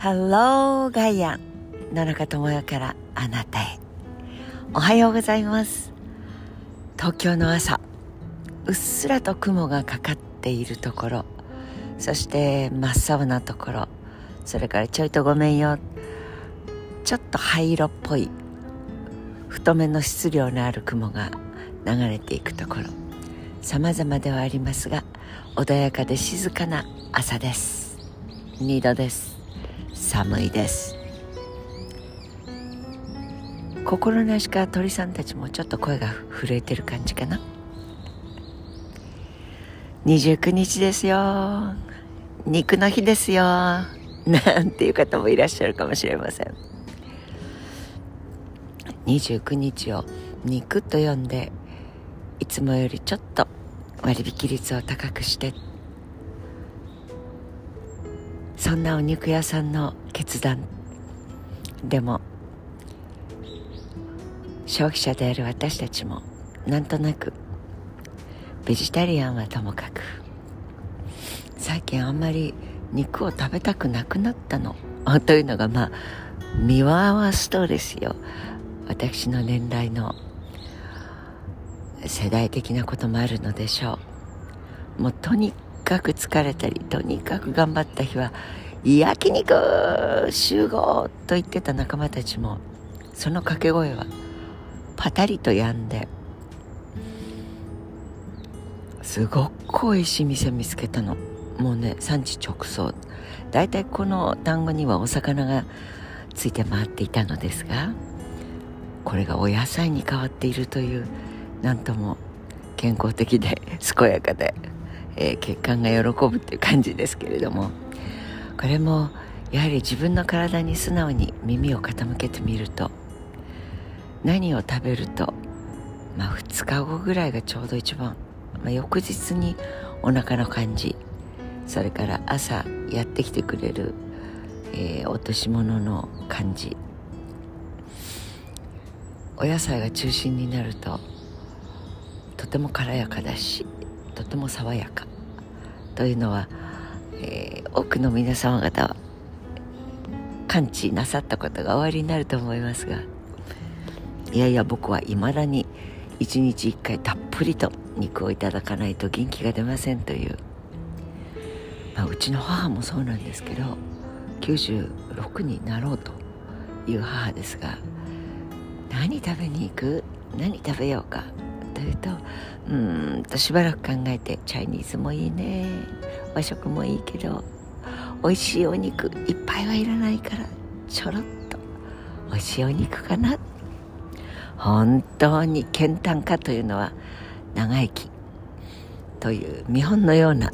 Hello ガイア野中智代からあなたへ。おはようございます。東京の朝うっすらと雲がかかっているところそして真っ青なところそれからちょいとごめんよ。ちょっと灰色っぽい太めの質量のある雲が流れていくところ。様々ではありますが穏やかで静かな朝です。2度です。寒いです。心なしか鳥さんたちもちょっと声が震えてる感じかな。29日ですよ。肉の日ですよ。なんていう方もいらっしゃるかもしれません。29日を肉と呼んでいつもよりちょっと割引率を高くしてそんなお肉屋さんの決断。でも消費者である私たちもなんとなくベジタリアンはともかく最近あんまり肉を食べたくなくなったの。というのがまあ見回すとですよ。私の年代の世代的なこともあるのでしょう。もうとにかく疲れたりとにかく頑張った日は焼肉集合と言ってた仲間たちもその掛け声はパタリと止んですごく美味しい店見つけたの。もうね産地直送。大体この単語にはお魚がついて回っていたのですがこれがお野菜に変わっているというなんとも健康的で健やかで、えー、血管が喜ぶっていう感じですけれども。これもやはり自分の体に素直に耳を傾けてみると何を食べると、まあ、2日後ぐらいがちょうど一番、まあ、翌日にお腹の感じそれから朝やってきてくれる、えー、落とし物の感じ。お野菜が中心になるととても軽やかだしとても爽やか。というのは、えー、多くの皆様方は感知なさったことがおありになると思いますがいやいや僕はいまだに一日一回たっぷりと肉をいただかないと元気が出ませんという、まあ、うちの母もそうなんですけど96になろうという母ですが何食べに行く？何食べようか？というとうんとしばらく考えてチャイニーズもいいね。和食もいいけど美味しいお肉いっぱいはいらないからちょろっと美味しいお肉かな。本当に健胆家というのは長生きという見本のような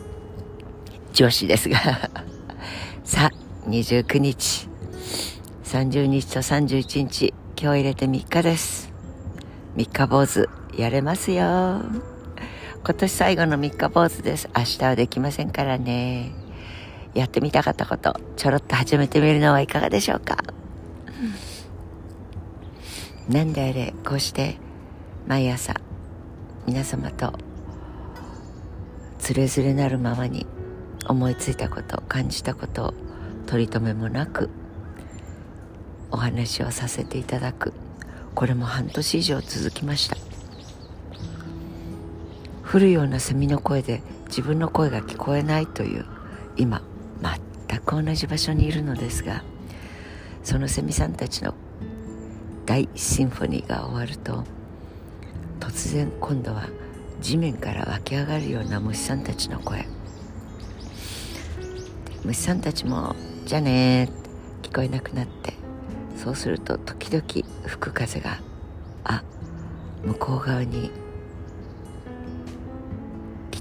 上司ですが。さあ29日。30日と31日今日入れて3日です。3日坊主。やれますよ。今年最後の3日坊主です。明日はできませんからね。やってみたかったことちょろっと始めてみるのはいかがでしょうか。何であれこうして毎朝皆様とつれづれなるままに思いついたこと感じたことを取り留めもなくお話をさせていただく。これも半年以上続きました。降るようなセミの声で自分の声が聞こえないという今全く同じ場所にいるのですがそのセミさんたちの大シンフォニーが終わると突然今度は地面から湧き上がるような虫さんたちの声。虫さんたちも「じゃあね」聞こえなくなってそうすると時々吹く風があ向こう側に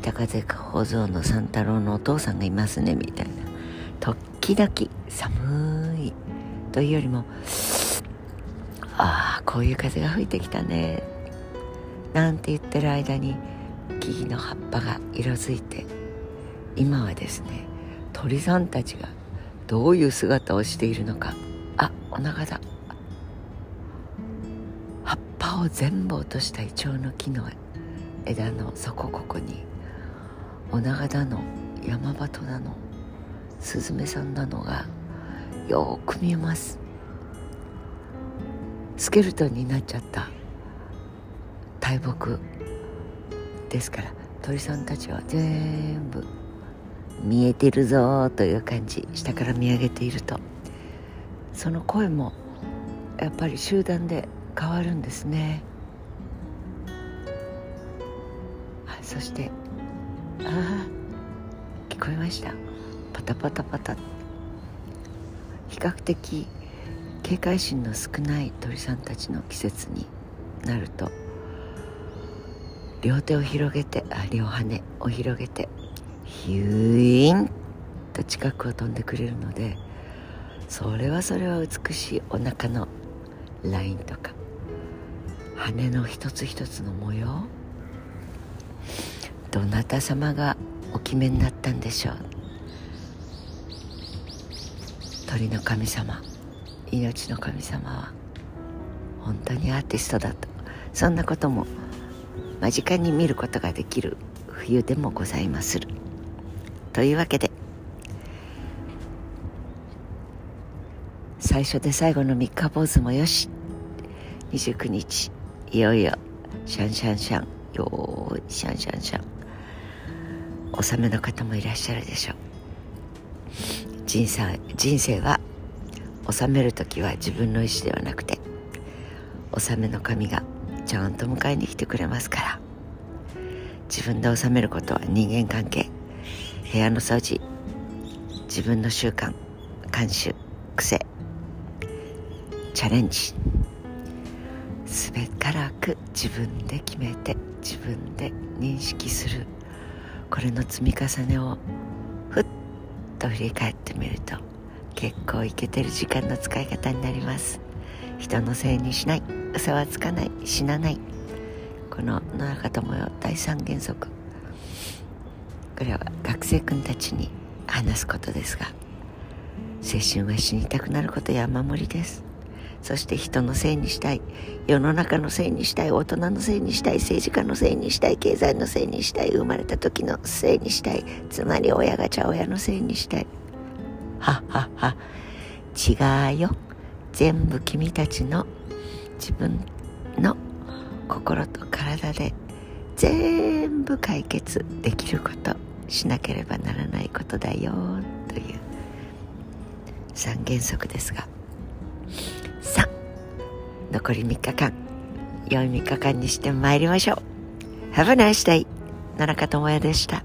北風小僧の三太郎のお父さんがいますねみたいな。時々寒い。というよりもああこういう風が吹いてきたね。なんて言ってる間に木々の葉っぱが色づいて。今はですね鳥さんたちがどういう姿をしているのか。あお腹だ。葉っぱを全部落としたイチョウの木の枝のそこここにお長だの山鳩だのスズメさんなのがよく見えます。スケルトンになっちゃった大木ですから鳥さんたちは全部見えてるぞという感じ下から見上げていると。その声もやっぱり集団で変わるんですね。そしてああ聞こえました。パタパタパタ。比較的警戒心の少ない鳥さんたちの季節になると両手を広げてあ両羽を広げてヒューインと近くを飛んでくれるのでそれはそれは美しいお腹のラインとか羽の一つ一つの模様。どなた様がお決めになったんでしょう？鳥の神様命の神様は本当にアーティストだと。そんなことも間近に見ることができる冬でもございまする。というわけで最初で最後の三日坊主もよし29日いよいよシャンシャンシャンよーいシャンシャンシャン。納めの方もいらっしゃるでしょう。人生人生は納める時は自分の意思ではなくて納めの神がちゃんと迎えに来てくれますから。自分で収めることは人間関係部屋の掃除自分の習慣慣習癖チャレンジ。すべからく自分で決めて自分で認識する。これの積み重ねをふっと振り返ってみると結構いけてる時間の使い方になります。人のせいにしない嘘はつかない死なない。この野中智代第三原則。これは学生君たちに話すことですが青春は死にたくなることや守りです。そして人のせいにしたい。世の中のせいにしたい。大人のせいにしたい。政治家のせいにしたい。経済のせいにしたい。生まれた時のせいにしたい。つまり親が茶親のせいにしたい。はっはっは。違うよ。全部君たちの自分の心と体で。全部解決できることしなければならないことだよ。という。三原則ですが。残り3日間良い3日間にしてまいりましょう。Have a nice day 野中智也でした。